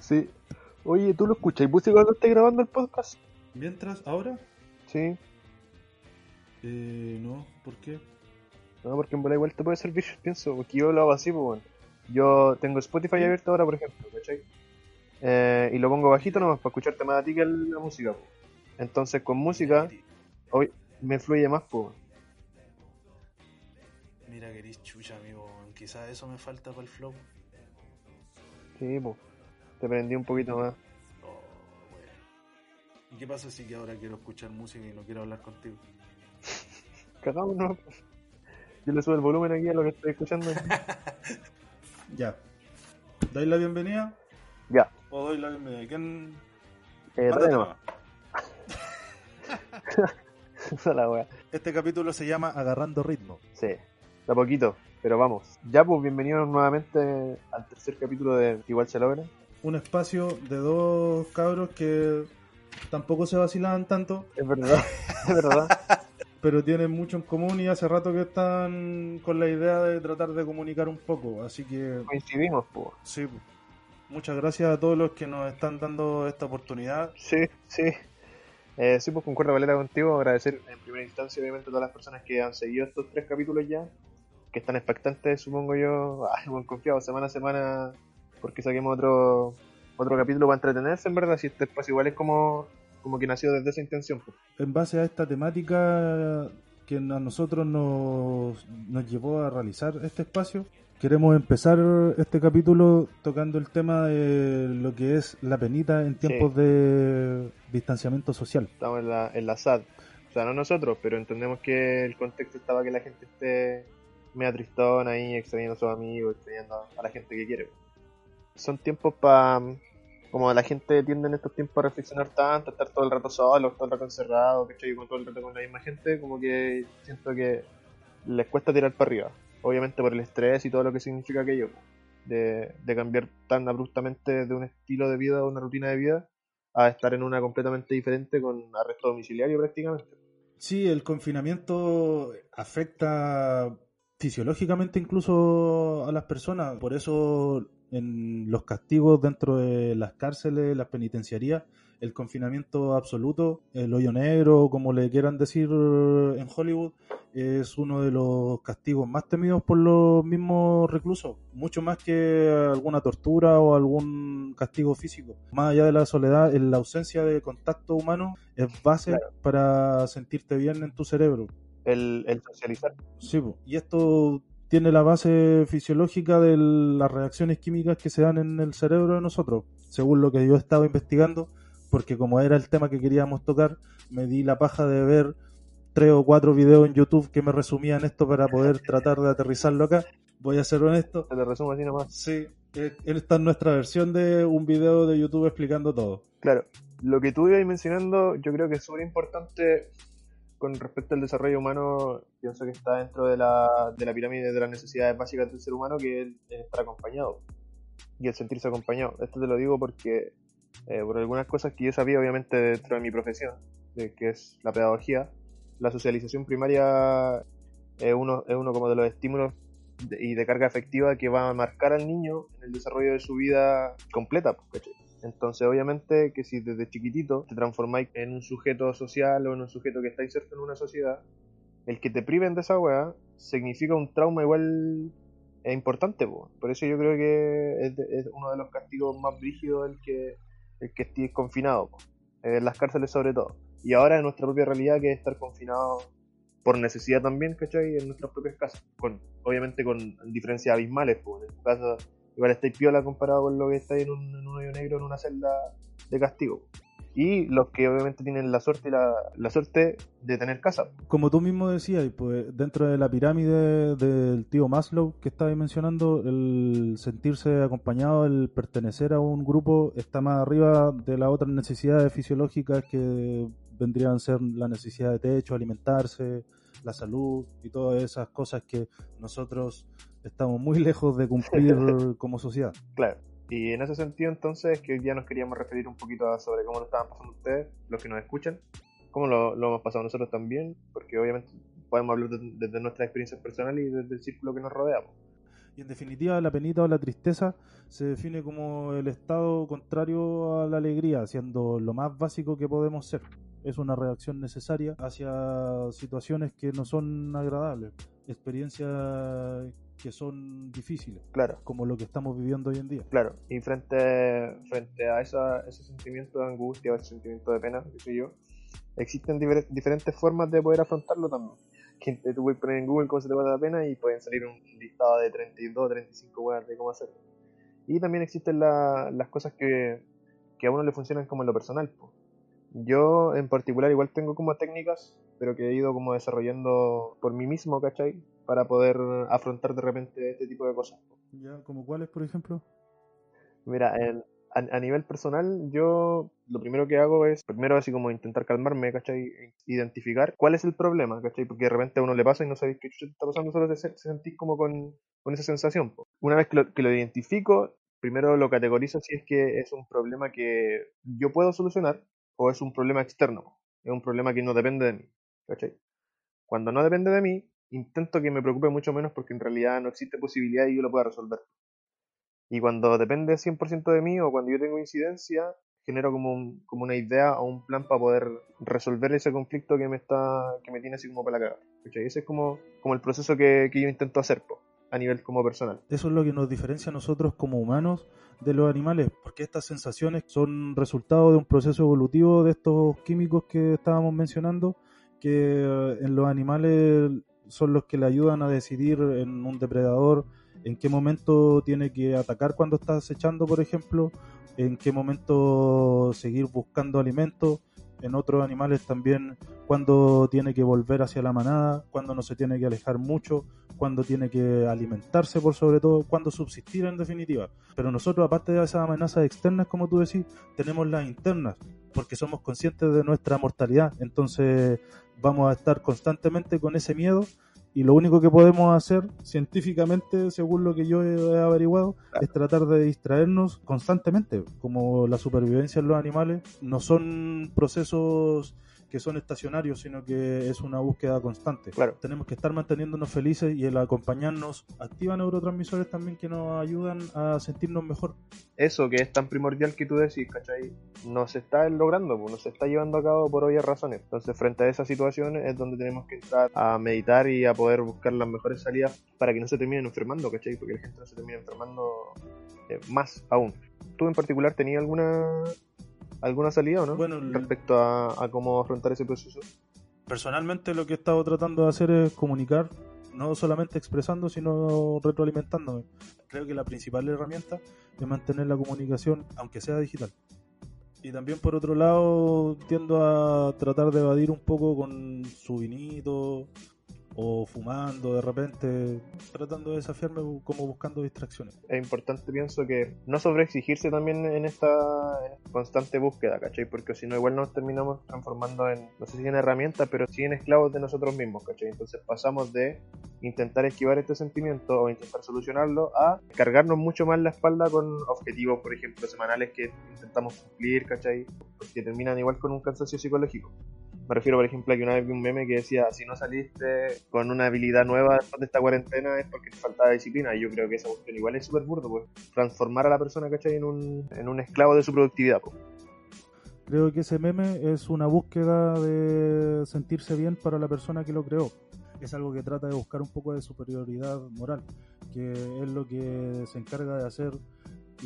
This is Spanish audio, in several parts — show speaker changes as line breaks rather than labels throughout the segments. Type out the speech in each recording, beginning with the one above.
Sí. Oye, ¿tú lo escuchas? ¿Y música cuando estés grabando el podcast?
Mientras, ahora,
Sí.
eh, no, ¿por qué?
No, porque en bola igual te puede servir, pienso, porque yo lo hago así, pues bueno. Yo tengo Spotify abierto ahora, por ejemplo, ¿cachai? Eh, y lo pongo bajito nomás para escucharte más a ti que la música. Entonces con música, hoy me fluye más, pues.
Mira que eres chucha, amigo. Quizás eso me falta para el flow.
Sí, pues. Te prendí un poquito más.
Oh, bueno. ¿Y qué pasa si que ahora quiero escuchar música y no quiero hablar contigo?
Cagamos, ¿no? Yo le subo el volumen aquí a lo que estoy escuchando.
Ya. ¿Dais la bienvenida?
Ya.
¿O doy la bienvenida? ¿Quién?
Eh, es la wea.
Este capítulo se llama Agarrando Ritmo.
Sí, de a poquito, pero vamos. Ya, pues bienvenidos nuevamente al tercer capítulo de Igual se logra.
Un espacio de dos cabros que tampoco se vacilaban tanto,
Es verdad, es verdad.
pero tienen mucho en común y hace rato que están con la idea de tratar de comunicar un poco. Así que
Coincidimos, pues.
Sí, pues. Muchas gracias a todos los que nos están dando esta oportunidad.
Sí, sí. Eh, sí, pues concuerdo, Valera, contigo. Agradecer en primera instancia, obviamente, a todas las personas que han seguido estos tres capítulos ya. Que están expectantes, supongo yo. Ay, buen confiado, semana a semana. Porque saquemos otro otro capítulo para entretenerse, en verdad. Si este espacio igual es como, como que nació desde esa intención. Pues.
En base a esta temática que a nosotros nos, nos llevó a realizar este espacio, queremos empezar este capítulo tocando el tema de lo que es la penita en tiempos de distanciamiento social.
Estamos en la, en la SAD. O sea, no nosotros, pero entendemos que el contexto estaba que la gente esté media tristona ahí, extrañando a sus amigos, extrañando a la gente que quiere. Son tiempos para... Como la gente tiende en estos tiempos a reflexionar tanto, a estar todo el rato solo, todo el rato encerrado, ¿cachai? Con todo el rato con la misma gente, como que siento que les cuesta tirar para arriba. Obviamente por el estrés y todo lo que significa aquello. De, de cambiar tan abruptamente de un estilo de vida, una rutina de vida, a estar en una completamente diferente con arresto domiciliario prácticamente.
Sí, el confinamiento afecta fisiológicamente incluso a las personas. Por eso en los castigos dentro de las cárceles, las penitenciarías, el confinamiento absoluto, el hoyo negro, como le quieran decir en Hollywood, es uno de los castigos más temidos por los mismos reclusos, mucho más que alguna tortura o algún castigo físico. Más allá de la soledad, la ausencia de contacto humano es base
Claro.
para sentirte bien en tu cerebro.
El, el socializar.
Sí, y esto tiene la base fisiológica de las reacciones químicas que se dan en el cerebro de nosotros, según lo que yo estaba investigando, porque como era el tema que queríamos tocar, me di la paja de ver tres o cuatro videos en YouTube que me resumían esto para poder tratar de aterrizarlo acá. Voy a ser honesto,
Te lo resumo así nomás.
sí, eh, esta es nuestra versión de un video de YouTube explicando todo.
Claro, lo que tú ibas mencionando, yo creo que es súper importante con respecto al desarrollo humano. Pienso que está dentro de la, de la pirámide de las necesidades básicas del ser humano, que es el estar acompañado y el sentirse acompañado. Esto te lo digo porque, eh, por algunas cosas que yo sabía, obviamente, dentro de mi profesión, de, que es la pedagogía, la socialización primaria es uno, es uno como de los estímulos y de carga afectiva que va a marcar al niño en el desarrollo de su vida completa. pues, ¿cachai? Entonces, obviamente, que si desde chiquitito te transformáis en un sujeto social o en un sujeto que está inserto en una sociedad, el que te priven de esa weá significa un trauma igual eh, importante. po. Por eso yo creo que es, de- es uno de los castigos más brígidos el que, el que estés confinado. Eh, en las cárceles sobre todo. Y ahora en nuestra propia realidad que es estar confinado por necesidad también, ¿cachai? En nuestras propias casas. Con, obviamente con diferencias abismales, po. En tu casa igual estáis piola comparado con lo que estáis en un, en un hoyo negro en una celda de castigo y los que obviamente tienen la suerte y la, la, suerte de tener casa.
Como tú mismo decías, pues dentro de la pirámide del tío Maslow que estabas mencionando, el sentirse acompañado, el pertenecer a un grupo está más arriba de las otras necesidades fisiológicas que vendrían a ser la necesidad de techo, alimentarse, la salud y todas esas cosas que nosotros estamos muy lejos de cumplir como sociedad.
Claro. Y en ese sentido, entonces, que hoy día nos queríamos referir un poquito a sobre cómo lo estaban pasando ustedes, los que nos escuchan, cómo lo, lo hemos pasado nosotros también, porque obviamente podemos hablar desde de, nuestras experiencias personales y desde el círculo que nos rodea.
Y en definitiva, la penita o la tristeza se define como el estado contrario a la alegría, siendo lo más básico que podemos ser. Es una reacción necesaria hacia situaciones que no son agradables, experiencias que son difíciles,
claro.
como lo que estamos viviendo hoy en día.
Claro, y frente, frente a esa, ese sentimiento de angustia o ese sentimiento de pena, qué sé yo, existen diferentes formas de poder afrontarlo también. Que tú puedes poner en Google cómo se te va la pena y pueden salir un listado de 32, 35 weas de cómo hacerlo. Y también existen las cosas que, que a uno le funcionan como en lo personal. Yo en particular igual tengo como técnicas, pero que he ido como desarrollando por mí mismo, ¿cachai? Para poder afrontar de repente este tipo de cosas.
¿Ya? ¿Como cuáles, por ejemplo?
Mira, a, nivel personal, yo lo primero que hago es, primero así como intentar calmarme, ¿cachai? Identificar cuál es el problema, ¿cachai? Porque de repente a uno le pasa y no sabéis qué está pasando, solo se, sentís como con, con esa sensación. Una vez que lo, que lo identifico, primero lo categorizo si es que es un problema que yo puedo solucionar o es un problema externo, es un problema que no depende de mí, ¿cachai? Cuando no depende de mí, intento que me preocupe mucho menos porque en realidad no existe posibilidad y yo lo pueda resolver. Y cuando depende 100% de mí o cuando yo tengo incidencia, genero como, como una idea o un plan para poder resolver ese conflicto que me está que me tiene así como para la cagada. Ese es como, como el proceso que, que yo intento hacer a nivel como personal.
Eso es lo que nos diferencia a nosotros como humanos de los animales, porque estas sensaciones son resultado de un proceso evolutivo de estos químicos que estábamos mencionando, que en los animales son los que le ayudan a decidir en un depredador en qué momento tiene que atacar cuando está acechando, por ejemplo, en qué momento seguir buscando alimento, en otros animales también cuando tiene que volver hacia la manada, cuando no se tiene que alejar mucho, cuando tiene que alimentarse por sobre todo, cuando subsistir en definitiva. Pero nosotros, aparte de esas amenazas externas, como tú decís, tenemos las internas, porque somos conscientes de nuestra mortalidad. Entonces vamos a estar constantemente con ese miedo y lo único que podemos hacer científicamente, según lo que yo he averiguado, es tratar de distraernos constantemente. Como la supervivencia en los animales no son procesos que son estacionarios, sino que es una búsqueda constante.
Claro.
Tenemos que estar manteniéndonos felices y el acompañarnos activa neurotransmisores también que nos ayudan a sentirnos mejor.
Eso que es tan primordial que tú decís, ¿cachai? No se está logrando, no se está llevando a cabo por obvias razones. Entonces, frente a esas situaciones es donde tenemos que entrar a meditar y a poder buscar las mejores salidas para que no se terminen enfermando, ¿cachai? Porque la gente no se termine enfermando eh, más aún. ¿Tú en particular tenías alguna alguna salida o no?
Bueno,
respecto a, cómo afrontar ese proceso.
Personalmente lo que he estado tratando de hacer es comunicar, no solamente expresando, sino retroalimentándome. Creo que la principal herramienta es mantener la comunicación, aunque sea digital. Y también por otro lado tiendo a tratar de evadir un poco con su vinito, o fumando de repente, tratando de desafiarme como buscando distracciones.
Es importante, pienso, que no sobreexigirse también en esta constante búsqueda, ¿cachai? Porque si no, igual nos terminamos transformando en, no sé si en herramientas, pero sí en esclavos de nosotros mismos, ¿cachai? Entonces pasamos de intentar esquivar este sentimiento o intentar solucionarlo a cargarnos mucho más la espalda con objetivos, por ejemplo, semanales que intentamos cumplir, ¿cachai? Porque terminan igual con un cansancio psicológico. Me refiero, por ejemplo, a que una vez vi un meme que decía, si no saliste con una habilidad nueva después de esta cuarentena es porque te faltaba disciplina. Y yo creo que esa cuestión igual es súper burdo, pues. Transformar a la persona, ¿cachai? En un, en un esclavo de su productividad, pues.
Creo que ese meme es una búsqueda de sentirse bien para la persona que lo creó. Es algo que trata de buscar un poco de superioridad moral, que es lo que se encarga de hacer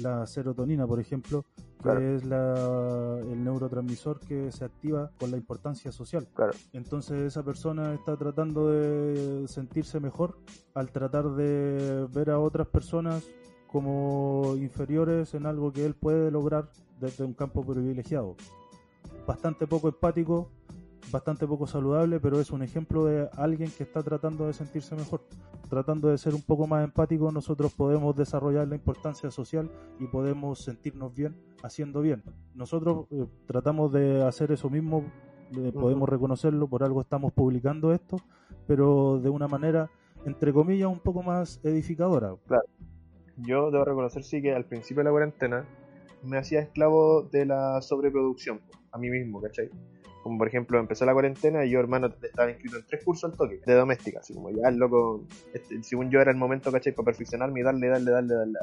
la serotonina, por ejemplo, que es la, el neurotransmisor que se activa con la importancia social.
Claro.
Entonces esa persona está tratando de sentirse mejor al tratar de ver a otras personas como inferiores en algo que él puede lograr desde un campo privilegiado. Bastante poco empático, bastante poco saludable, pero es un ejemplo de alguien que está tratando de sentirse mejor, tratando de ser un poco más empático, nosotros podemos desarrollar la importancia social y podemos sentirnos bien haciendo bien. Nosotros eh, tratamos de hacer eso mismo, eh, podemos reconocerlo, por algo estamos publicando esto, pero de una manera, entre comillas, un poco más edificadora.
Claro. Yo debo reconocer, sí, que al principio de la cuarentena me hacía esclavo de la sobreproducción, a mí mismo, ¿cachai? Como por ejemplo, empezó la cuarentena y yo, hermano, estaba inscrito en tres cursos al toque de doméstica. Así como ya, el loco, este, según yo era el momento, ¿cachai? Para perfeccionarme y darle, darle, darle, darle.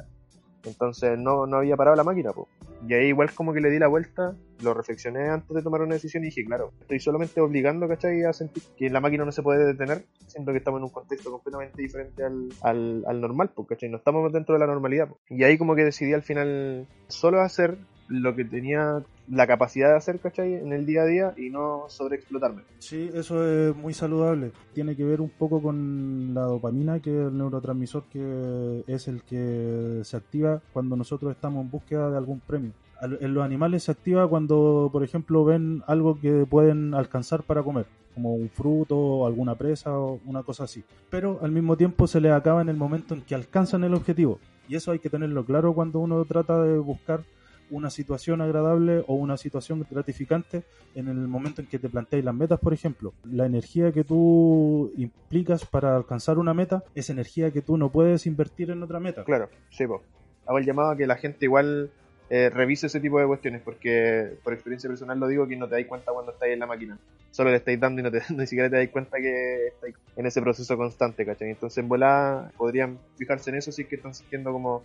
Entonces no, no había parado la máquina, pues. Y ahí igual como que le di la vuelta, lo reflexioné antes de tomar una decisión y dije, claro, estoy solamente obligando, ¿cachai? A sentir que la máquina no se puede detener, siendo que estamos en un contexto completamente diferente al, al, al normal, pues, ¿cachai? No estamos dentro de la normalidad. pues. Y ahí como que decidí al final solo hacer lo que tenía la capacidad de hacer, ¿cachai? En el día a día y no sobreexplotarme.
Sí, eso es muy saludable. Tiene que ver un poco con la dopamina, que es el neurotransmisor que es el que se activa cuando nosotros estamos en búsqueda de algún premio. En los animales se activa cuando, por ejemplo, ven algo que pueden alcanzar para comer, como un fruto, o alguna presa o una cosa así. Pero al mismo tiempo se les acaba en el momento en que alcanzan el objetivo. Y eso hay que tenerlo claro cuando uno trata de buscar una situación agradable o una situación gratificante en el momento en que te planteáis las metas, por ejemplo. La energía que tú implicas para alcanzar una meta es energía que tú no puedes invertir en otra meta.
Claro, sí, pues. Hago el llamado a que la gente igual eh, revise ese tipo de cuestiones, porque por experiencia personal lo digo que no te dais cuenta cuando estáis en la máquina. Solo le estáis dando y no te, ni siquiera te dais cuenta que estáis en ese proceso constante, ¿cachai? Entonces en volada podrían fijarse en eso si es que están sintiendo como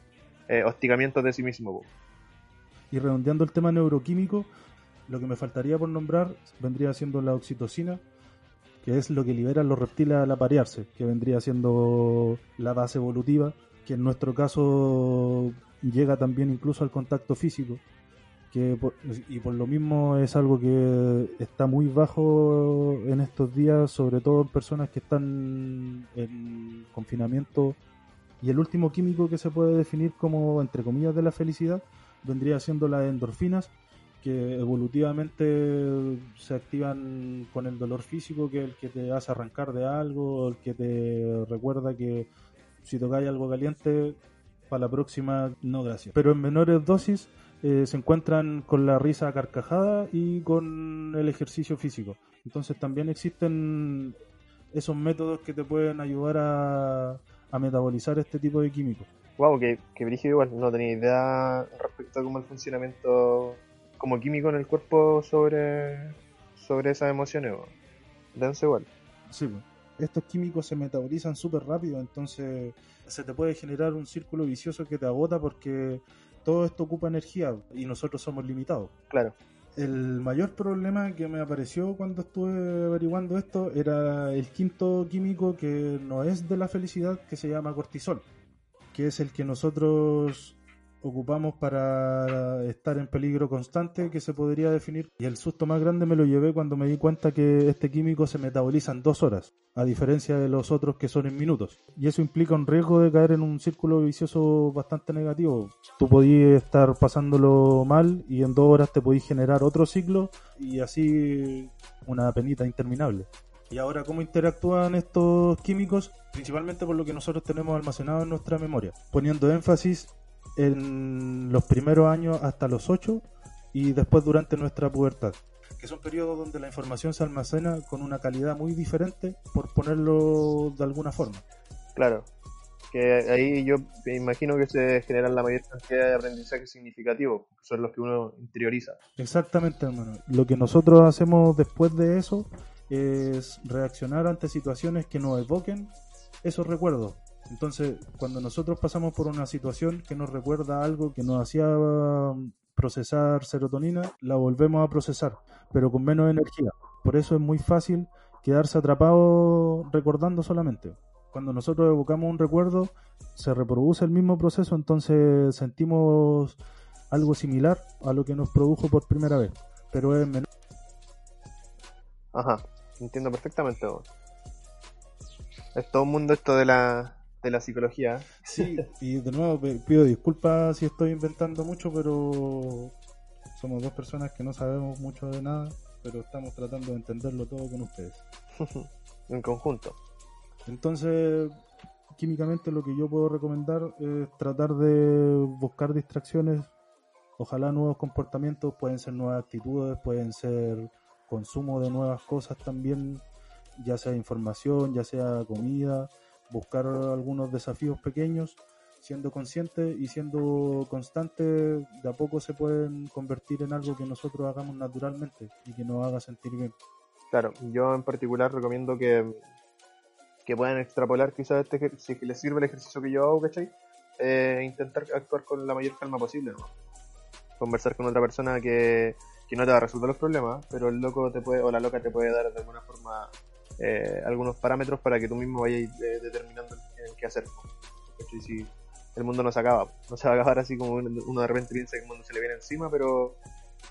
eh, hostigamientos de sí mismos. po.
Y redondeando el tema neuroquímico, lo que me faltaría por nombrar vendría siendo la oxitocina, que es lo que liberan los reptiles al aparearse, que vendría siendo la base evolutiva, que en nuestro caso llega también incluso al contacto físico, que por- y por lo mismo es algo que está muy bajo en estos días, sobre todo en personas que están en confinamiento. Y el último químico que se puede definir como, entre comillas, de la felicidad, vendría siendo las endorfinas, que evolutivamente se activan con el dolor físico, que es el que te hace arrancar de algo, el que te recuerda que si tocáis algo caliente, para la próxima, no gracias. Pero en menores dosis eh, se encuentran con la risa carcajada y con el ejercicio físico. Entonces también existen esos métodos que te pueden ayudar a metabolizar este tipo de químicos.
Wow, que, que brígido igual, no tenía idea respecto a cómo el funcionamiento como químico en el cuerpo sobre, sobre esas emociones. Denso igual.
Sí, pues. estos químicos se metabolizan súper rápido, entonces se te puede generar un círculo vicioso que te agota porque todo esto ocupa energía y nosotros somos limitados.
Claro.
El mayor problema que me apareció cuando estuve averiguando esto era el quinto químico que no es de la felicidad, que se llama cortisol, que es el que nosotros ocupamos para estar en peligro constante, que se podría definir. Y el susto más grande me lo llevé cuando me di cuenta que este químico se metaboliza en dos horas, a diferencia de los otros que son en minutos. Y eso implica un riesgo de caer en un círculo vicioso bastante negativo. Tú podías estar pasándolo mal y en dos horas te podías generar otro ciclo y así una penita interminable. Y ahora, ¿cómo interactúan estos químicos? Principalmente por lo que nosotros tenemos almacenado en nuestra memoria, poniendo énfasis en los primeros años hasta los 8 y después durante nuestra pubertad, que son periodos donde la información se almacena con una calidad muy diferente, por ponerlo de alguna forma.
Claro. Que ahí yo me imagino que se generan la mayor cantidad de aprendizaje significativo, que son los que uno interioriza.
Exactamente, hermano. Lo que nosotros hacemos después de eso es reaccionar ante situaciones que nos evoquen esos recuerdos. Entonces, cuando nosotros pasamos por una situación que nos recuerda algo que nos hacía um, procesar serotonina, la volvemos a procesar, pero con menos energía. Por eso es muy fácil quedarse atrapado recordando solamente. Cuando nosotros evocamos un recuerdo, se reproduce el mismo proceso, entonces sentimos algo similar a lo que nos produjo por primera vez, pero es menor.
Ajá, entiendo perfectamente. weón. Es todo un mundo esto de la, de la psicología.
Sí, y de nuevo pido disculpas si estoy inventando mucho, pero somos dos personas que no sabemos mucho de nada, pero estamos tratando de entenderlo todo con ustedes.
en conjunto.
Entonces, químicamente lo que yo puedo recomendar es tratar de buscar distracciones, ojalá nuevos comportamientos, pueden ser nuevas actitudes, pueden ser consumo de nuevas cosas también, ya sea información, ya sea comida, buscar algunos desafíos pequeños, siendo consciente y siendo constante, de a poco se pueden convertir en algo que nosotros hagamos naturalmente y que nos haga sentir bien.
Claro, yo en particular recomiendo que, que puedan extrapolar quizás este si les sirve el ejercicio que yo hago, ¿cachai? Eh, intentar actuar con la mayor calma posible. Conversar con otra persona que, que no te va a resolver los problemas, pero el loco te puede, o la loca te puede dar de alguna forma eh, algunos parámetros para que tú mismo vayas eh, determinando qué hacer. Si el mundo no se acaba, no se va a acabar así como uno de repente piensa que el mundo se le viene encima, pero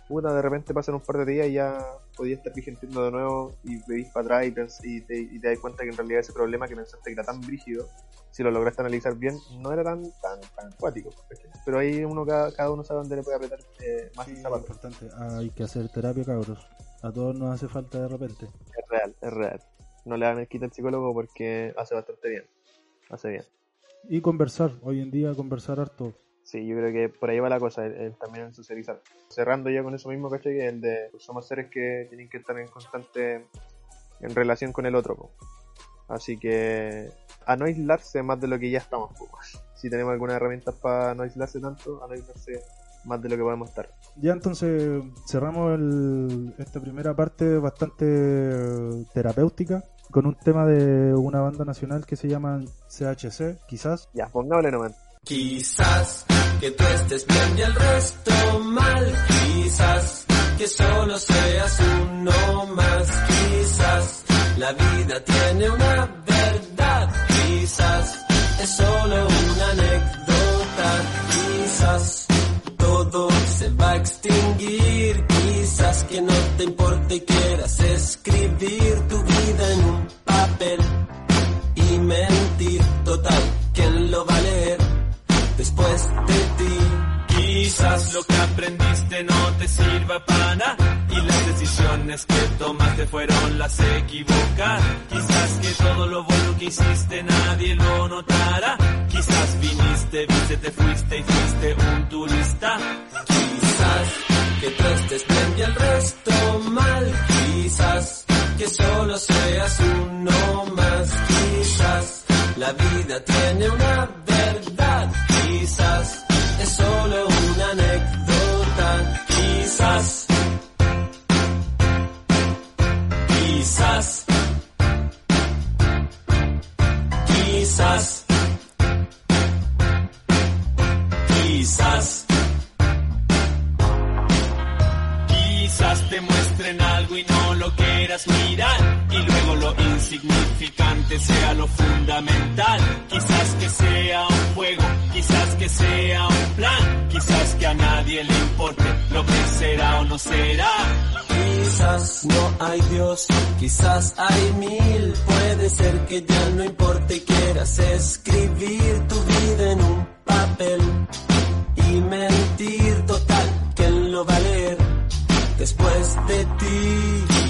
puta, de repente pasan un par de días y ya podías estar vigentiendo de nuevo y vivís para atrás y, te, y das cuenta que en realidad ese problema que pensaste que era tan brígido, si lo lograste analizar bien, no era tan tan, tan acuático. Pero ahí uno cada, uno sabe dónde le puede apretar eh, más sí,
importante. hay que hacer terapia, cabros. A todos nos hace falta de repente.
Es real, es real no le dan el quita al psicólogo porque hace bastante bien. Hace bien.
Y conversar, hoy en día conversar harto.
Sí, yo creo que por ahí va la cosa, también en socializar. Cerrando ya con eso mismo, ¿cachai? El de pues, somos seres que tienen que estar en constante en relación con el otro. Así que a no aislarse más de lo que ya estamos. Si tenemos alguna herramienta para no aislarse tanto, a no aislarse más de lo que podemos estar.
Ya entonces cerramos el, esta primera parte bastante terapéutica con un tema de una banda nacional que se llama CHC, quizás.
Ya, pongámosle nomás.
Quizás que tú estés bien y el resto mal. Quizás que solo seas uno más. Quizás la vida tiene una verdad. Quizás es solo una anécdota. Quizás todo se va a extinguir. Quizás que no te importe y quieras escribir tu vida en un papel y mentir. Total, ¿quién lo va a leer después de ti? Quizás lo que aprendiste no te sirva para nada decisiones que tomaste fueron las equivocadas. Quizás que todo lo bueno que hiciste nadie lo notará. Quizás viniste, viste, te fuiste y fuiste un turista. Quizás que tú estés bien y el resto mal. Quizás que solo seas uno más. Quizás la vida tiene una verdad. Quizás es solo una anécdota. Quizás Quizás. Quizás. Quizás. Quizás te muestren algo y mirar. Y luego lo insignificante sea lo fundamental. Quizás que sea un juego, quizás que sea un plan. Quizás que a nadie le importe lo que será o no será. Quizás no hay Dios, quizás hay mil. Puede ser que ya no importe y quieras escribir tu vida en un papel y mentir total. ¿Quién lo va a leer después de ti?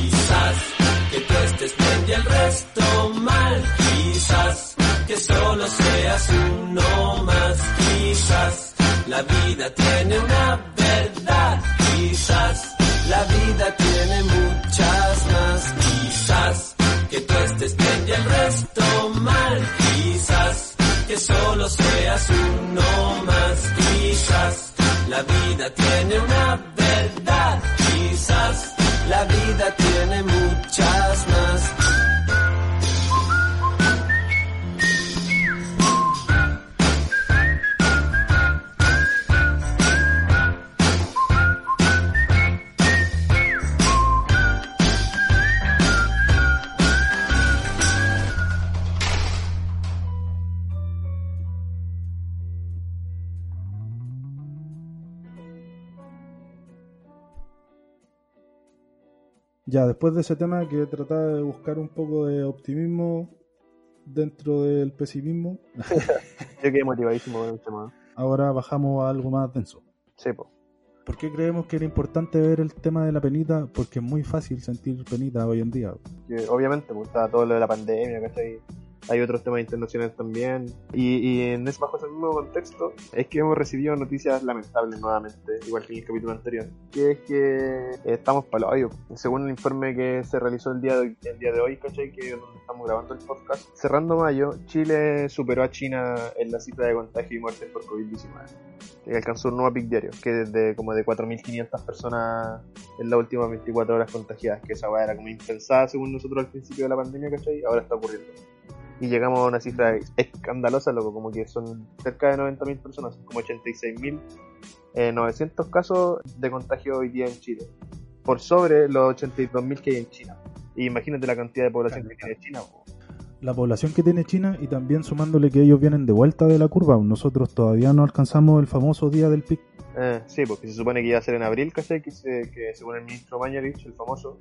Después de ese tema que trataba de buscar un poco de optimismo, dentro del pesimismo.
Yo quedé motivadísimo con el tema.
Ahora bajamos a algo más denso.
Sí, po.
¿Por qué creemos que era importante ver el tema de la penita? Porque es muy fácil sentir penita hoy en día.
Obviamente, pues está todo lo de la pandemia, ¿cachai? Hay otros temas internacionales también. Y, y en ese, bajo ese mismo contexto, es que hemos recibido noticias lamentables nuevamente, igual que en el capítulo anterior. Que es que estamos para. Según el informe que se realizó el día de, el día de hoy, ¿cachai? Que es donde estamos grabando el podcast. Cerrando mayo, Chile superó a China en la cifra de contagio y muertes por COVID-19 que alcanzó un nuevo pic diario, que desde como de 4.500 personas en las últimas 24 horas contagiadas, que esa era como impensada según nosotros al principio de la pandemia, ¿cachai? Ahora está ocurriendo. Y llegamos a una cifra escandalosa, loco, como que son cerca de 90.000 personas, son como 86.900 eh, casos de contagio hoy día en Chile, por sobre los 82.000 que hay en China. Y imagínate la cantidad de población que tiene China. po.
La población que tiene China y también sumándole que ellos vienen de vuelta de la curva. Nosotros todavía no alcanzamos el famoso día del pic.
Eh, sí, porque se supone que iba a ser en abril, ¿cachai? Que, se- que según el ministro Mañalich, el famoso,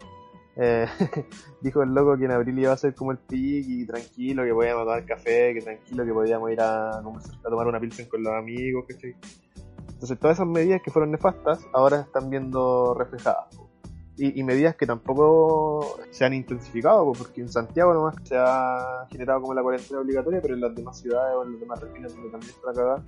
eh, dijo el loco que en abril iba a ser como el pic y tranquilo, que podíamos tomar café, que tranquilo, que podíamos ir a, tomar una pilsen con los amigos, ¿cachai? Entonces todas esas medidas que fueron nefastas ahora están viendo reflejadas. Y, medidas que tampoco se han intensificado, po, porque en Santiago nomás se ha generado como la cuarentena obligatoria, pero en las demás ciudades o en las demás regiones donde también está la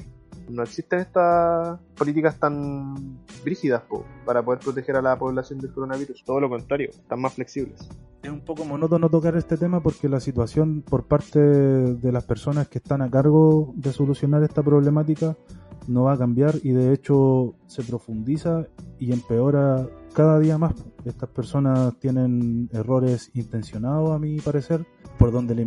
no existen estas políticas tan brígidas po, para poder proteger a la población del coronavirus. Todo lo contrario, están más flexibles.
Es un poco monótono tocar este tema porque la situación por parte de las personas que están a cargo de solucionar esta problemática no va a cambiar y de hecho se profundiza y empeora cada día más. Estas personas tienen errores intencionados, a mi parecer, por donde le.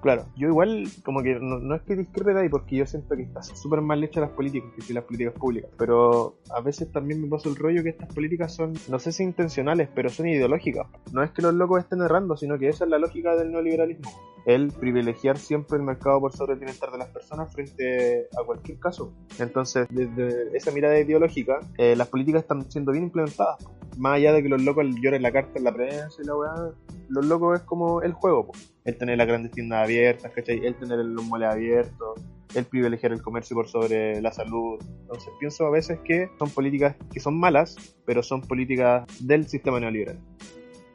Claro, yo igual, como que no, es que discrepe de ahí, porque yo siento que están súper mal hechas las políticas, que las políticas públicas, pero a veces también me pasa el rollo que estas políticas son, no sé si intencionales, pero son ideológicas. No es que los locos estén errando, sino que esa es la lógica del neoliberalismo. El privilegiar siempre el mercado por sobre el bienestar de las personas frente a cualquier caso. Entonces, desde esa mirada ideológica, eh, las políticas están siendo bien implementadas. Más allá de que los locos lloren la carta en la prensa y la weá, los locos es como el juego, el tener las grandes tiendas abiertas, el tener los moles abiertos, el privilegiar el comercio por sobre la salud. Entonces pienso a veces que son políticas que son malas, pero son políticas del sistema neoliberal.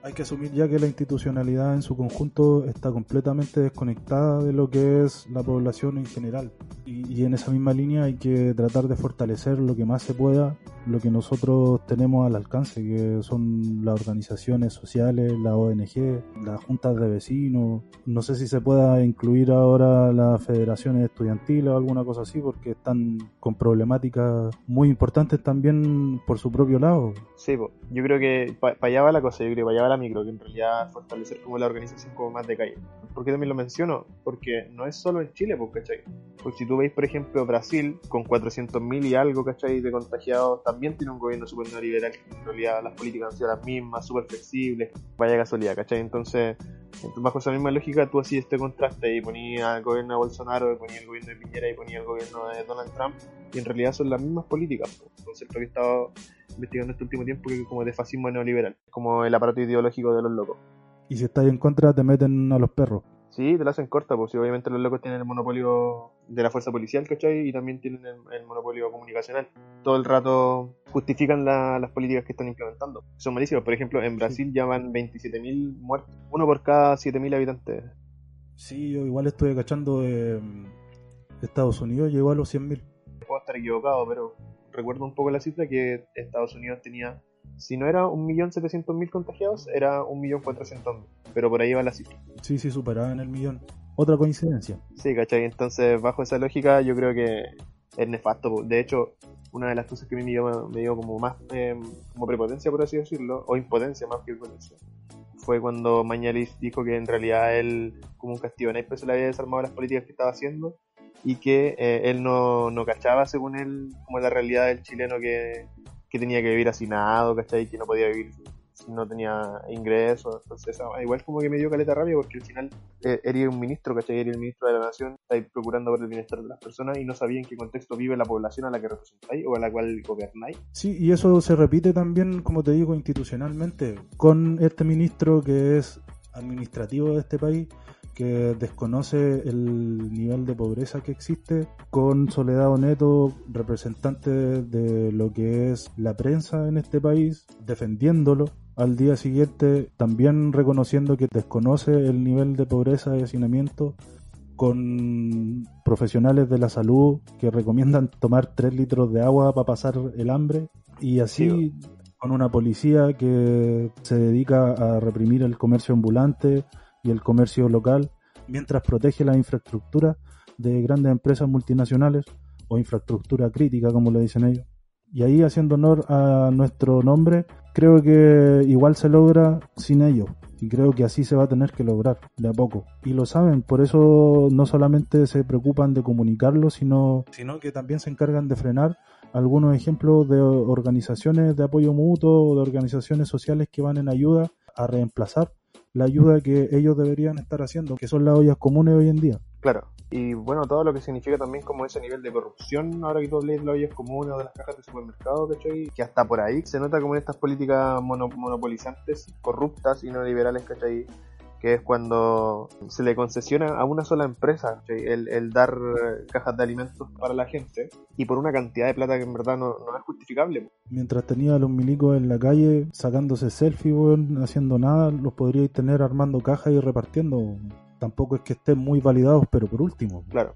Hay que asumir ya que la institucionalidad en su conjunto está completamente desconectada de lo que es la población en general. Y, y en esa misma línea hay que tratar de fortalecer lo que más se pueda, lo que nosotros tenemos al alcance, que son las organizaciones sociales, la ONG, las juntas de vecinos. No sé si se pueda incluir ahora las federaciones estudiantiles o alguna cosa así, porque están con problemáticas muy importantes también por su propio lado.
Sí, yo creo que para allá va la cosa, yo creo que para allá va la micro, que en realidad fortalecer como la organización como más de calle. ¿Por qué también lo menciono? Porque no es solo en Chile, pues, ¿cachai? Porque si tú veis, por ejemplo, Brasil, con 400.000 y algo, ¿cachai? De contagiados, también tiene un gobierno súper neoliberal, que en realidad las políticas han sido las mismas, súper flexibles, vaya casualidad, ¿cachai? Entonces, entonces, bajo esa misma lógica, tú hacías este contraste y ponías al gobierno de Bolsonaro, y ponías el gobierno de Piñera y ponías el gobierno de Donald Trump, y en realidad son las mismas políticas, po. un concepto que he estado investigando este último tiempo que es como de fascismo neoliberal, como el aparato ideológico de los locos.
Y si estás en contra, te meten a los perros.
Sí, te la hacen corta, pues sí, obviamente los locos tienen el monopolio de la fuerza policial, ¿cachai? Y también tienen el, el monopolio comunicacional. Todo el rato justifican la- las políticas que están implementando. Son malísimas. Por ejemplo, en Brasil ya van 27.000 muertos, uno por cada 7.000 habitantes.
Sí, yo igual estoy cachando de mm, Estados Unidos, llegó a los 100.000.
Puedo estar equivocado, pero recuerdo un poco la cifra que Estados Unidos tenía, si no era 1.700.000 contagiados, era 1.400.000. Pero por ahí va la cifra.
Sí, sí, superaban el millón. Otra coincidencia.
Sí, ¿cachai? Entonces, bajo esa lógica, yo creo que es nefasto. De hecho, una de las cosas que a mí me dio, me dio como más eh, como prepotencia, por así decirlo, o impotencia más que impotencia, fue cuando Mañalich dijo que en realidad él, como un castigo en se le había desarmado las políticas que estaba haciendo y que eh, él no, no cachaba, según él, como la realidad del chileno que, que tenía que vivir hacinado, ¿cachai? Que no podía vivir si no tenía ingresos. Entonces, igual como que me dio caleta rabia porque al final eh, eres un ministro, ¿cachai? Eres el ministro de la nación, estáis procurando por el bienestar de las personas y no sabía en qué contexto vive la población a la que representáis o a la cual gobernáis.
Sí, y eso se repite también, como te digo, institucionalmente, con este ministro que es administrativo de este país, que desconoce el nivel de pobreza que existe, con Soledad Oneto, representante de lo que es la prensa en este país, defendiéndolo. Al día siguiente, también reconociendo que desconoce el nivel de pobreza y hacinamiento, con profesionales de la salud que recomiendan tomar 3 litros de agua para pasar el hambre, y así con una policía que se dedica a reprimir el comercio ambulante y el comercio local, mientras protege la infraestructura de grandes empresas multinacionales o infraestructura crítica, como le dicen ellos. Y ahí, haciendo honor a nuestro nombre, creo que igual se logra sin ellos. Y creo que así se va a tener que lograr, de a poco. Y lo saben, por eso no solamente se preocupan de comunicarlo, sino, sino que también se encargan de frenar algunos ejemplos de organizaciones de apoyo mutuo o de organizaciones sociales que van en ayuda a reemplazar la ayuda que ellos deberían estar haciendo, que son las ollas comunes hoy en día.
Claro, y bueno, todo lo que significa también como ese nivel de corrupción, ahora que tú hablas de las ollas comunes o de las cajas de supermercado, ¿cachai? Que hasta por ahí se nota como en estas políticas monopolizantes, corruptas y no liberales, ¿cachai? Que es cuando se le concesiona a una sola empresa el, el, dar cajas de alimentos para la gente y por una cantidad de plata que en verdad no, no es justificable.
Mientras tenía a los milicos en la calle sacándose selfie, no haciendo nada, los podríais tener armando cajas y repartiendo. Tampoco es que estén muy validados, pero por último.
Claro.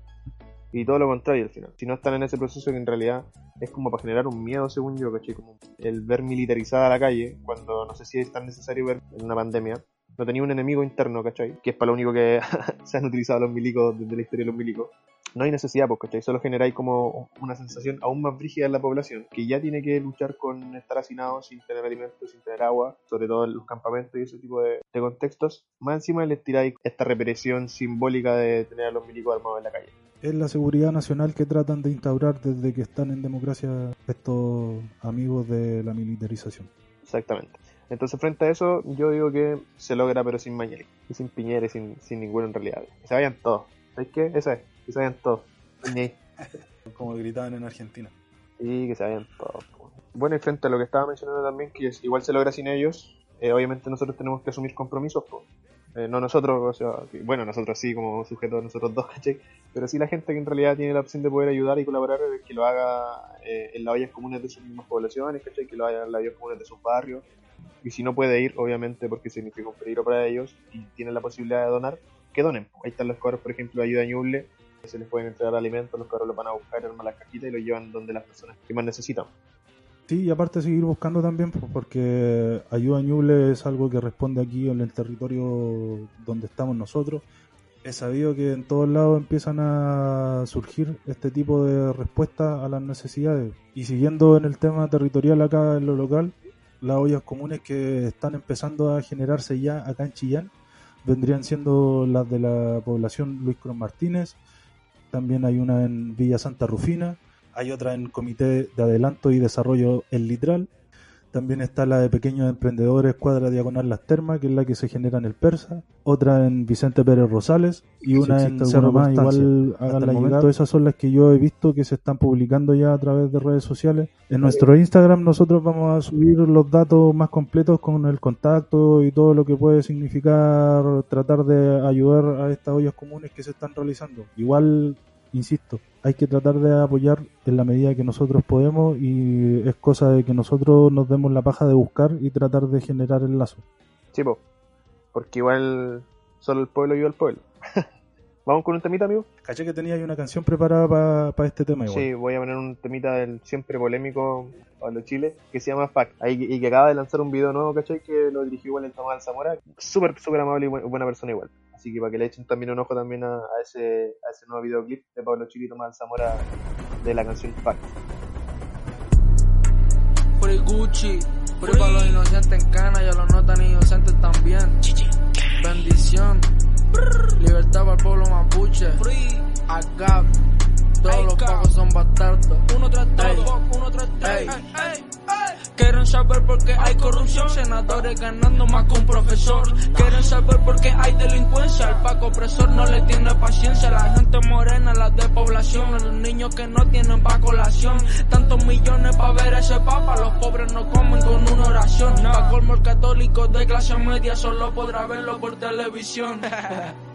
Y todo lo contrario al final. Si no están en ese proceso que en realidad es como para generar un miedo, según yo, ¿cachai? Como el ver militarizada la calle, cuando no sé si es tan necesario ver en una pandemia, no tenía un enemigo interno, ¿cachai? Que es para lo único que se han utilizado los milicos desde la historia de los milicos. No hay necesidad, pues, ¿cachai? Solo generáis como una sensación aún más brígida en la población, que ya tiene que luchar con estar hacinado sin tener alimentos, sin tener agua, sobre todo en los campamentos y ese tipo de, contextos. Más encima les tiráis esta represión simbólica de tener a los milicos armados en la calle.
Es la seguridad nacional que tratan de instaurar desde que están en democracia estos amigos de la militarización.
Exactamente. Entonces, frente a eso, yo digo que se logra, pero sin Mañeli, y sin Piñera, y sin, sin ninguno en realidad. Que se vayan todos. ¿Sabes qué? Eso es, que se vayan todos.
Como gritaban en Argentina.
Sí, que se vayan todos. Bueno, y frente a lo que estaba mencionando también, que igual se logra sin ellos, eh, obviamente nosotros tenemos que asumir compromisos. Eh, no nosotros, o sea, bueno, nosotros sí, como sujetos, nosotros dos, ¿cachai? Pero sí la gente que en realidad tiene la opción de poder ayudar y colaborar, que lo haga eh, en las ollas comunes de sus mismas poblaciones, ¿cachai? Que lo haga en las ollas comunes de sus barrios, y si no puede ir, obviamente, porque significa un peligro para ellos y tienen la posibilidad de donar, que donen. Ahí están los cabros, por ejemplo, ayuda Ñuble, que se les pueden entregar alimentos, los cabros los van a buscar, arman las cajitas y los llevan donde las personas que más necesitan.
Sí, y aparte seguir buscando también, porque ayuda Ñuble es algo que responde aquí en el territorio donde estamos nosotros. He sabido que en todos lados empiezan a surgir este tipo de respuestas a las necesidades. Y siguiendo en el tema territorial acá en lo local, las ollas comunes que están empezando a generarse ya acá en Chillán vendrían siendo las de la población Luis Cron Martínez, también hay una en Villa Santa Rufina, hay otra en Comité de Adelanto y Desarrollo El Litral, también está la de Pequeños Emprendedores Cuadra Diagonal Las Termas, que es la que se genera en el Persa. Otra en Vicente Pérez Rosales. Y una en Cerro Más, igual hagan la momento. Esas son las que yo he visto que se están publicando ya a través de redes sociales. En nuestro Instagram nosotros vamos a subir los datos más completos con el contacto y todo lo que puede significar tratar de ayudar a estas ollas comunes que se están realizando. Igual insisto, hay que tratar de apoyar en la medida que nosotros podemos y es cosa de que nosotros nos demos la paja de buscar y tratar de generar el lazo.
Sí, porque igual solo el pueblo ayuda al pueblo. Vamos con un temita, amigo.
Caché que tenía ahí una canción preparada para este tema igual.
Sí, voy a poner un temita del siempre polémico Pablo Chile, que se llama Fact, y que acaba de lanzar un video nuevo, ¿cachai? Que lo dirigió igual el Tomás Zamora. Súper, súper amable y buena persona igual. Así que para que le echen también un ojo también a, ese, a ese nuevo videoclip de Pablo Chile y Tomás Zamora de la canción Fact.
Por el Gucci, por el los inocentes en cana, ya lo notan inocentes también. Bendición. Libertad para el pueblo mapuche. Acá todos los pagos son bastardos. Uno tras uno tras. Quieren saber por qué hay corrupción, senadores ganando más que un profesor. Quieren saber por qué hay delincuencia, el paco opresor no le tiene paciencia. La gente morena, la de población, los niños que no tienen pa' colación. Tantos millones para ver ese papa, los pobres no comen con una oración. Pa' colmo el católico de clase media solo podrá verlo por televisión.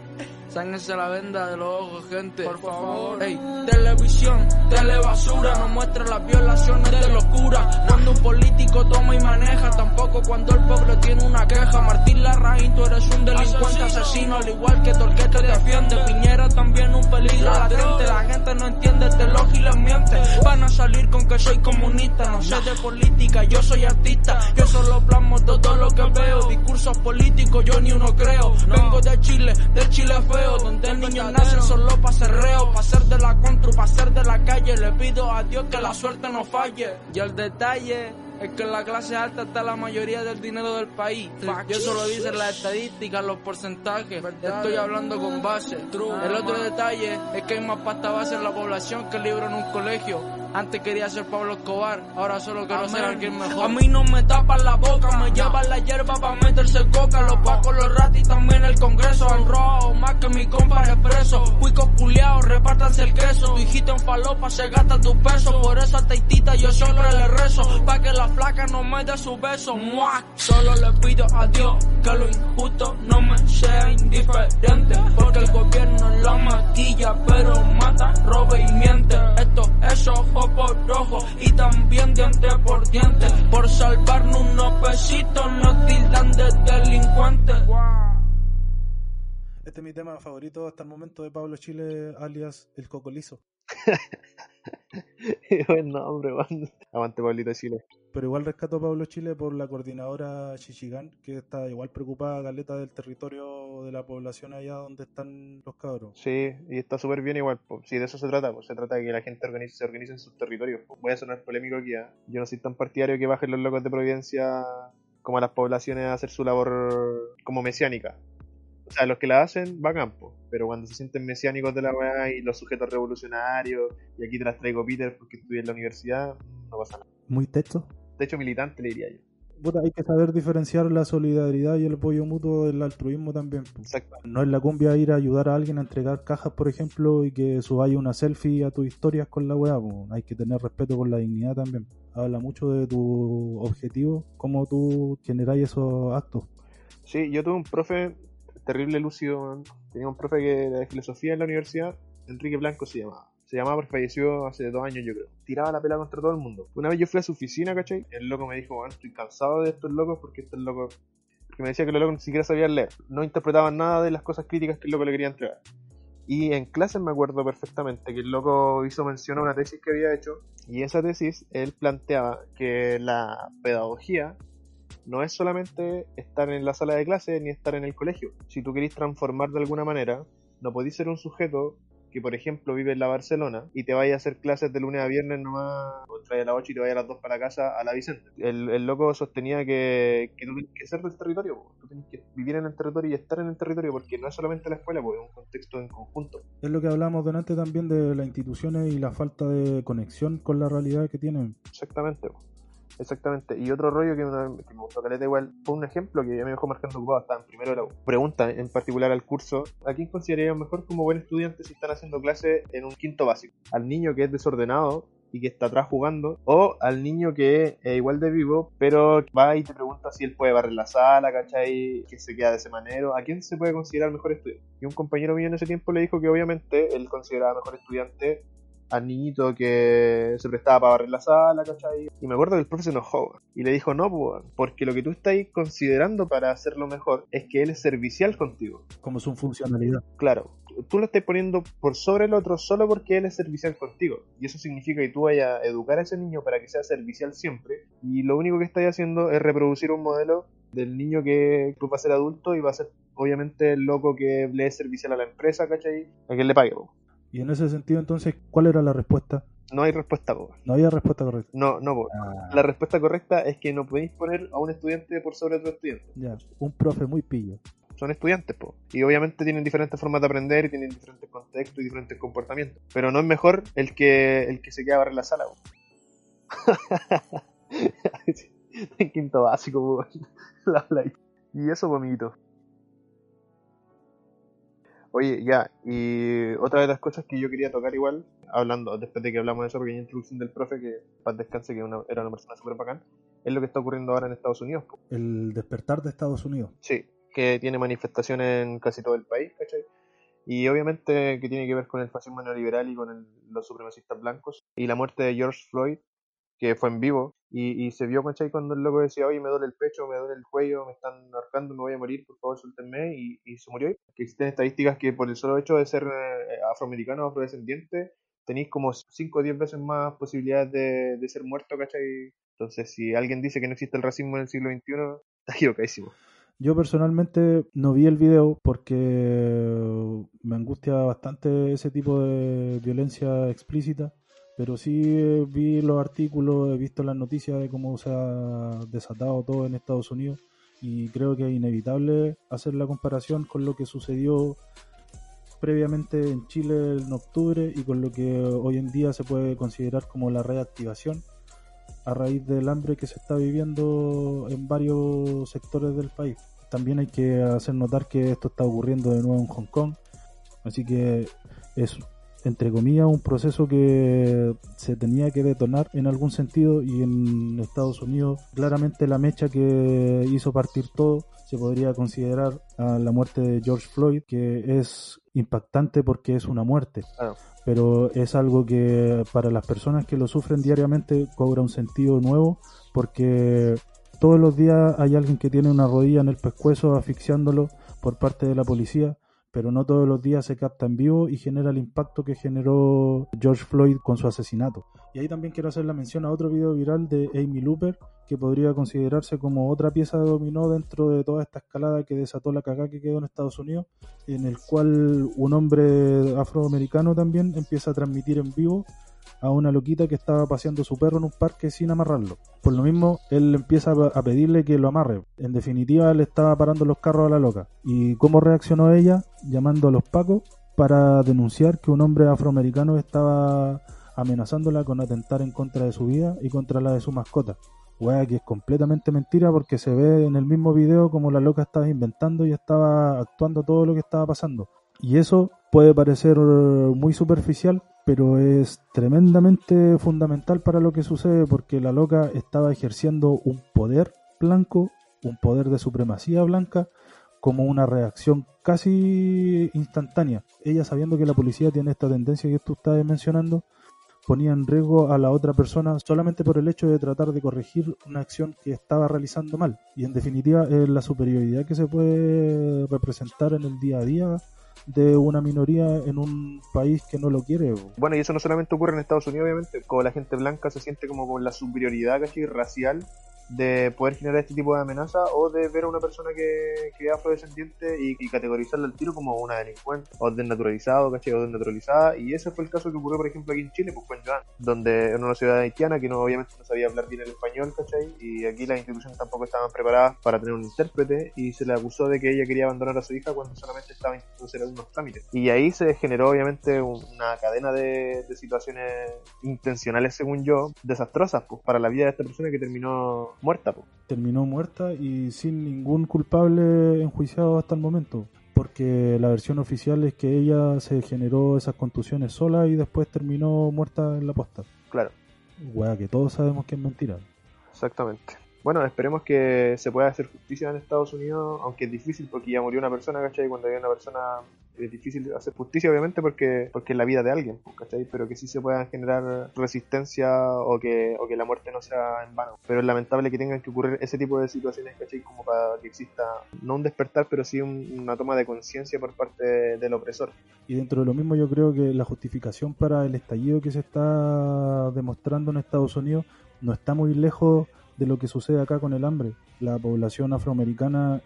Sáñense la venda de los ojos, gente. Por favor. Ey, televisión, telebasura. No muestra las violaciones de locura. Cuando un político toma y maneja. Tampoco cuando el pueblo tiene una queja. Martín Larraín, tú eres un delincuente asesino. Al igual que Torquete te defiende. Piñera también un peligro latente. La gente no entiende, te lo y les miente. Van a salir con que soy comunista. No sé de política, yo soy artista. Yo solo plasmo todo lo que veo. Discursos políticos, yo ni uno creo. Vengo de Chile, del Chile feo. Donde el niño nace solo para ser reo. Para ser de la contra, para ser de la calle. Le pido a Dios que la suerte no falle. Y el detalle es que en la clase alta está la mayoría del dinero del país. Y eso lo dicen las estadísticas, los porcentajes. Estoy hablando con base. El otro detalle es que hay más pasta base en la población que libro en un colegio. Antes quería ser Pablo Escobar, ahora solo quiero ser alguien mejor. A mí no me tapan la boca, me llevan la hierba para meterse coca. Los pacos, los ratis, también el congreso. Han robado más que mi compa expreso. Cuicos culiados, repártanse el queso. Tu hijito en falopa se gasta tu peso. Por esa teitita yo siempre le rezo. Pa' que la flaca no me dé su beso. ¡Mua! Solo le pido a Dios que lo injusto no me sea indiferente. Porque el gobierno la maquilla, pero mata, roba y miente. Esto es ojo por ojo y también diente por diente. Por salvarnos unos pesitos nos tildan de delincuentes.
Este es mi tema favorito hasta el momento de Pablo Chile, alias El Cocolizo.
Buen nombre, man. Aguante Pablito Chile.
Pero igual rescato a Pablo Chile por la coordinadora Chichigán, que está igual preocupada, Galeta, del territorio de la población allá donde están los cabros.
Sí, y está súper bien igual. Sí, de eso se trata. Pues. Se trata de que la gente organice, se organice en sus territorios. Voy a sonar polémico aquí. ¿ah? Yo no soy tan partidario que bajen los locos de Providencia como a las poblaciones a hacer su labor como mesiánica. O sea, los que la hacen, va a campo. Pero cuando se sienten mesiánicos de la weá y los sujetos revolucionarios, y aquí te las traigo Peter porque estudié en la universidad, no pasa nada.
Muy texto.
De hecho, militante le diría yo.
Puta, hay que saber diferenciar la solidaridad y el apoyo mutuo del altruismo también.
Exacto.
No es la cumbia ir a ayudar a alguien a entregar cajas, por ejemplo, y que subáis una selfie a tus historias con la weá. Hay que tener respeto por la dignidad también. Habla mucho de tu objetivo, cómo tú generáis esos actos.
Sí, yo tuve un profe terrible lúcido, man. tenía un profe que era de filosofía en la universidad, Enrique Blanco se llamaba. Se llamaba porque falleció hace dos años, yo creo. Tiraba la pela contra todo el mundo. Una vez yo fui a su oficina, ¿cachai? El loco me dijo, "Weón, estoy cansado de estos locos porque estos locos... Porque me decía que los locos ni siquiera sabían leer. No interpretaban nada de las cosas críticas que el loco le quería entregar. Y en clases me acuerdo perfectamente que el loco hizo mención a una tesis que había hecho. Y esa tesis, él planteaba que la pedagogía no es solamente estar en la sala de clase ni estar en el colegio. Si tú querés transformar de alguna manera, no podés ser un sujeto que, por ejemplo, vive en la Barcelona y te vaya a hacer clases de lunes a viernes nomás, o trae a las 8 y te vaya a las 2 para casa a la Vicente. El, el loco sostenía que, que tú tienes que ser del territorio, po. tú tienes que vivir en el territorio y estar en el territorio, porque no es solamente la escuela, pues es un contexto en conjunto.
Es lo que hablamos delante también de las instituciones y la falta de conexión con la realidad que tienen.
Exactamente. po. Exactamente. Y otro rollo que, una- que me gustó caleta igual fue un ejemplo que ya me dejó marcando ocupado, estaba en primero la. Pregunta en particular al curso, ¿a quién considerarían mejor como buen estudiante si están haciendo clase en un quinto básico? ¿Al niño que es desordenado y que está atrás jugando? ¿O al niño que es igual de vivo, pero va y te pregunta si él puede barrer la sala, ¿cachai? Que se queda de ese manero. ¿A quién se puede considerar mejor estudiante? Y un compañero mío en ese tiempo le dijo que obviamente él consideraba mejor estudiante al niñito que se prestaba para barrer la sala, ¿cachai? Y me acuerdo que el profe se enojó y le dijo, no, pues, porque lo que tú estás considerando para hacerlo mejor es que él es servicial contigo.
como su funcionalidad.
Claro, tú lo estás poniendo por sobre el otro solo porque él es servicial contigo. Y eso significa que tú vayas a educar a ese niño para que sea servicial siempre. Y lo único que estás haciendo es reproducir un modelo del niño que tú va a ser adulto y va a ser obviamente el loco que le es servicial a la empresa, ¿cachai? A que le pague. po.
Y en ese sentido, entonces, ¿cuál era la respuesta?
No hay respuesta, po.
No había respuesta correcta.
No, no, po.
Ah,
La respuesta correcta es que no podéis poner a un estudiante por sobre otro estudiante.
ya, un profe muy pillo.
Son estudiantes, po. Y obviamente tienen diferentes formas de aprender y tienen diferentes contextos y diferentes comportamientos. Pero no es mejor el que el que se queda barrer la sala, po. en quinto básico, po. La play. Y eso, po, amiguito. Oye, ya, y otra de las cosas que yo quería tocar igual, hablando, después de que hablamos de esa pequeña introducción del profe, que paz descanse, que una- era una persona súper bacán, es lo que está ocurriendo ahora en Estados Unidos.
El despertar de Estados Unidos.
Sí, que tiene manifestaciones en casi todo el país, ¿cachai? y obviamente que tiene que ver con el fascismo neoliberal y con el- los supremacistas blancos. Y la muerte de George Floyd, que fue en vivo, y, se vio, ¿cachai? Cuando el loco decía, oye, me duele el pecho, me duele el cuello, me están ahorcando, me voy a morir, por favor, suéltenme, y, se murió. Que existen estadísticas que por el solo hecho de ser eh, afroamericano o afrodescendiente, tenéis como 5 o 10 veces más posibilidades de, de ser muerto, ¿cachai? Entonces, si alguien dice que no existe el racismo en el siglo XXI, está equivocadísimo.
Yo personalmente no vi el video porque me angustia bastante ese tipo de violencia explícita, pero sí eh, vi los artículos, he visto las noticias de cómo se ha desatado todo en Estados Unidos y creo que es inevitable hacer la comparación con lo que sucedió previamente en Chile en octubre y con lo que hoy en día se puede considerar como la reactivación a raíz del hambre que se está viviendo en varios sectores del país. También hay que hacer notar que esto está ocurriendo de nuevo en Hong Kong, así que es entre comillas un proceso que se tenía que detonar en algún sentido y en Estados Unidos claramente la mecha que hizo partir todo se podría considerar a la muerte de George Floyd que es impactante porque es una muerte. Pero es algo que para las personas que lo sufren diariamente cobra un sentido nuevo porque todos los días hay alguien que tiene una rodilla en el pescuezo asfixiándolo por parte de la policía, pero no todos los días se capta en vivo y genera el impacto que generó George Floyd con su asesinato. Y ahí también quiero hacer la mención a otro video viral de Amy Looper, que podría considerarse como otra pieza de dominó dentro de toda esta escalada que desató la cagada que quedó en Estados Unidos, en el cual un hombre afroamericano también empieza a transmitir en vivo a una loquita que estaba paseando su perro en un parque sin amarrarlo. Por lo mismo, él empieza a pedirle que lo amarre. En definitiva, le estaba parando los carros a la loca. ¿Y cómo reaccionó ella? Llamando a los pacos para denunciar que un hombre afroamericano estaba amenazándola con atentar en contra de su vida y contra la de su mascota. Wea que es completamente mentira porque se ve en el mismo video como la loca estaba inventando y estaba actuando todo lo que estaba pasando. Y eso puede parecer eh, muy superficial, pero es tremendamente fundamental para lo que sucede porque la loca estaba ejerciendo un poder blanco, un poder de supremacía blanca, como una reacción casi instantánea. Ella sabiendo que la policía tiene esta tendencia que tú estás mencionando, ponía en riesgo a la otra persona solamente por el hecho de tratar de corregir una acción que estaba realizando mal. Y en definitiva es la superioridad que se puede representar en el día a día de una minoría en un país que no lo quiere.
Bueno, y eso no solamente ocurre en Estados Unidos, obviamente, como la gente blanca se siente como con la superioridad casi racial de poder generar este tipo de amenaza o de ver a una persona que, que es afrodescendiente y, y categorizarla al tiro como una delincuente o desnaturalizado, ¿cachai? O desnaturalizada. Y ese fue el caso que ocurrió, por ejemplo, aquí en Chile, pues fue Joan, donde en una ciudad haitiana que no, obviamente no sabía hablar bien el español, ¿cachai? Y aquí las instituciones tampoco estaban preparadas para tener un intérprete y se le acusó de que ella quería abandonar a su hija cuando solamente estaba intentando hacer algunos trámites. Y ahí se generó, obviamente, un- una cadena de, de situaciones intencionales, según yo, desastrosas, pues, para la vida de esta persona que terminó muerta, pues.
Terminó muerta y sin ningún culpable enjuiciado hasta el momento. Porque la versión oficial es que ella se generó esas contusiones sola y después terminó muerta en la posta.
Claro.
Wea, que todos sabemos que es mentira.
Exactamente. Bueno, esperemos que se pueda hacer justicia en Estados Unidos, aunque es difícil porque ya murió una persona, ¿cachai? Y Cuando hay una persona es difícil hacer justicia, obviamente, porque porque es la vida de alguien, ¿cachai? Pero que sí se pueda generar resistencia o que, o que la muerte no sea en vano. Pero es lamentable que tengan que ocurrir ese tipo de situaciones, ¿cachai? Como para que exista, no un despertar, pero sí un- una toma de conciencia por parte de- del opresor.
Y dentro de lo mismo yo creo que la justificación para el estallido que se está demostrando en Estados Unidos no está muy lejos de lo que sucede acá con el hambre. La población afroamericana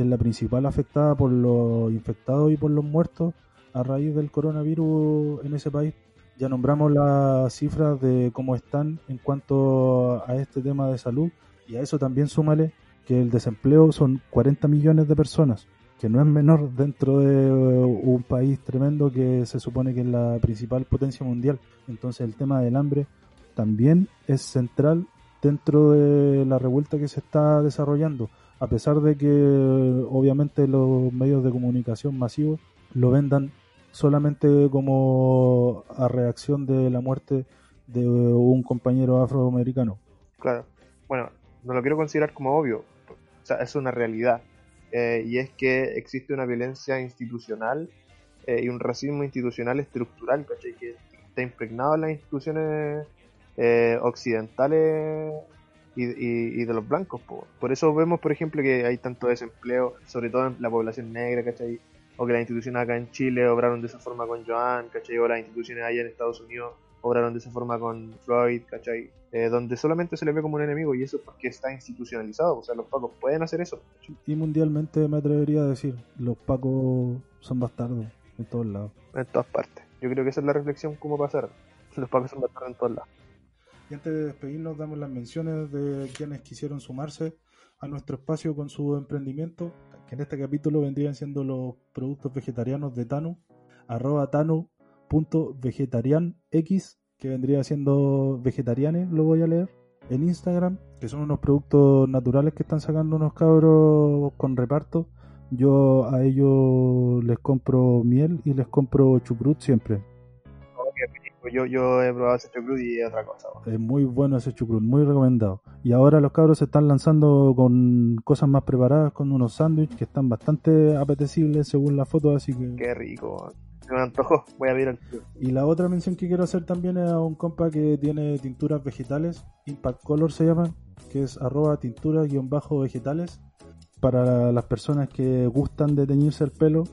es la principal afectada por los infectados y por los muertos a raíz del coronavirus en ese país. Ya nombramos las cifras de cómo están en cuanto a este tema de salud y a eso también súmale que el desempleo son 40 millones de personas que no es menor dentro de un país tremendo que se supone que es la principal potencia mundial. Entonces el tema del hambre también es central dentro de la revuelta que se está desarrollando, a pesar de que obviamente los medios de comunicación masivos lo vendan solamente como a reacción de la muerte de un compañero afroamericano.
Claro. Bueno, no lo quiero considerar como obvio. O sea, es una realidad. Eh, y es que existe una violencia institucional eh, y un racismo institucional estructural, ¿cachai? Que está impregnado en las instituciones eh, occidentales y, y- y de los blancos. po. Por eso vemos, por ejemplo, que hay tanto desempleo, sobre todo en la población negra, ¿cachai? O que las instituciones acá en Chile obraron de esa forma con Joan, ¿cachai? O las instituciones allá en Estados Unidos obraron de esa forma con Floyd, ¿cachai? Eh, donde solamente se le ve como un enemigo y eso es porque está institucionalizado. O sea, los pacos pueden hacer eso. ¿cachai?
Y mundialmente me atrevería a decir, los pacos son bastardos en todos lados.
En todas partes. Yo creo que esa es la reflexión como pasar. Los pacos son bastardos en todos lados.
Antes de despedirnos, damos las menciones de quienes quisieron sumarse a nuestro espacio con su emprendimiento, que en este capítulo vendrían siendo los productos vegetarianos de Tanu, arroba tanu.vegetarianx, que vendría siendo vegetarianes, lo voy a leer, en Instagram, que son unos productos naturales que están sacando unos cabros con reparto. Yo a ellos les compro miel y les compro chucrut siempre.
Rico. Yo, yo he probado ese chucrut y es otra cosa.
Es muy bueno ese chucrut, muy recomendado. Y ahora los cabros se están lanzando con cosas más preparadas, con unos sándwiches que están bastante apetecibles según la foto, así que...
Qué rico. me antojó. Voy a ver el tío.
Y la otra mención que quiero hacer también es a un compa que tiene tinturas vegetales, Impact Color se llama, que es arroba tinturas-vegetales, para las personas que gustan de teñirse el pelo.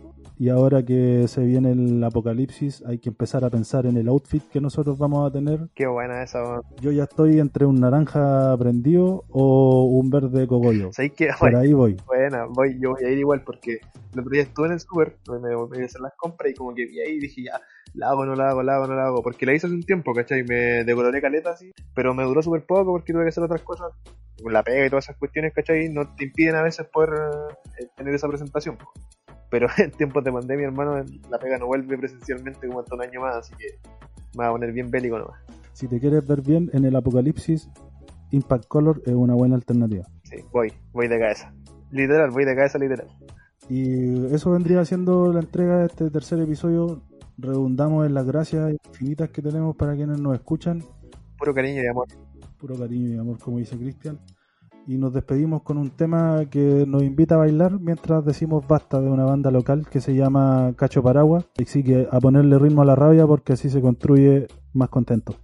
Y ahora que se viene el apocalipsis, hay que empezar a pensar en el outfit que nosotros vamos a tener
Qué buena esa.
Yo ya estoy entre un naranja prendido o un verde cogollo.
¿Sabéis qué?
Por ahí voy.
Buena, voy, yo voy a ir igual porque el otro día estuve en el super, me, voy a hacer las compras y como que vi ahí y dije ya, la hago, no la hago, la hago, no la hago, porque la hice hace un tiempo, ¿cachai? Me decoloré caleta así, pero me duró súper poco porque tuve que hacer otras cosas, la pega y todas esas cuestiones, ¿cachai? No te impiden a veces poder eh, tener esa presentación. Pero en tiempos de pandemia, hermano, la pega no vuelve presencialmente como hasta un año más, así que me va a poner bien bélico nomás.
Si te quieres ver bien en el apocalipsis, Impact Color es una buena alternativa.
Sí, voy, voy de cabeza. Literal, voy de cabeza, literal.
Y eso vendría siendo la entrega de este tercer episodio. Redundamos en las gracias infinitas que tenemos para quienes nos escuchan.
Puro cariño y amor.
Puro cariño y amor, como dice Cristian. Y nos despedimos con un tema que nos invita a bailar mientras decimos basta de una banda local que se llama Cacho Paraguas. Así que a ponerle ritmo a la rabia porque así se construye más contento.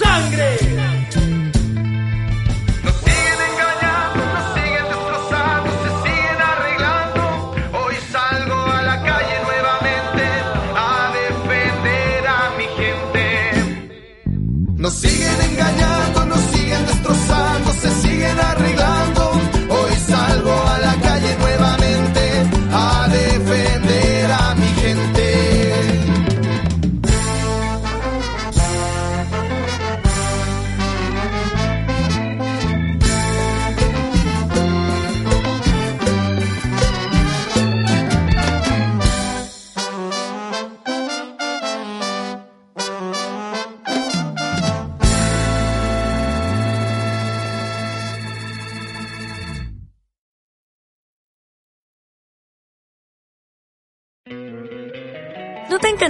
sangre.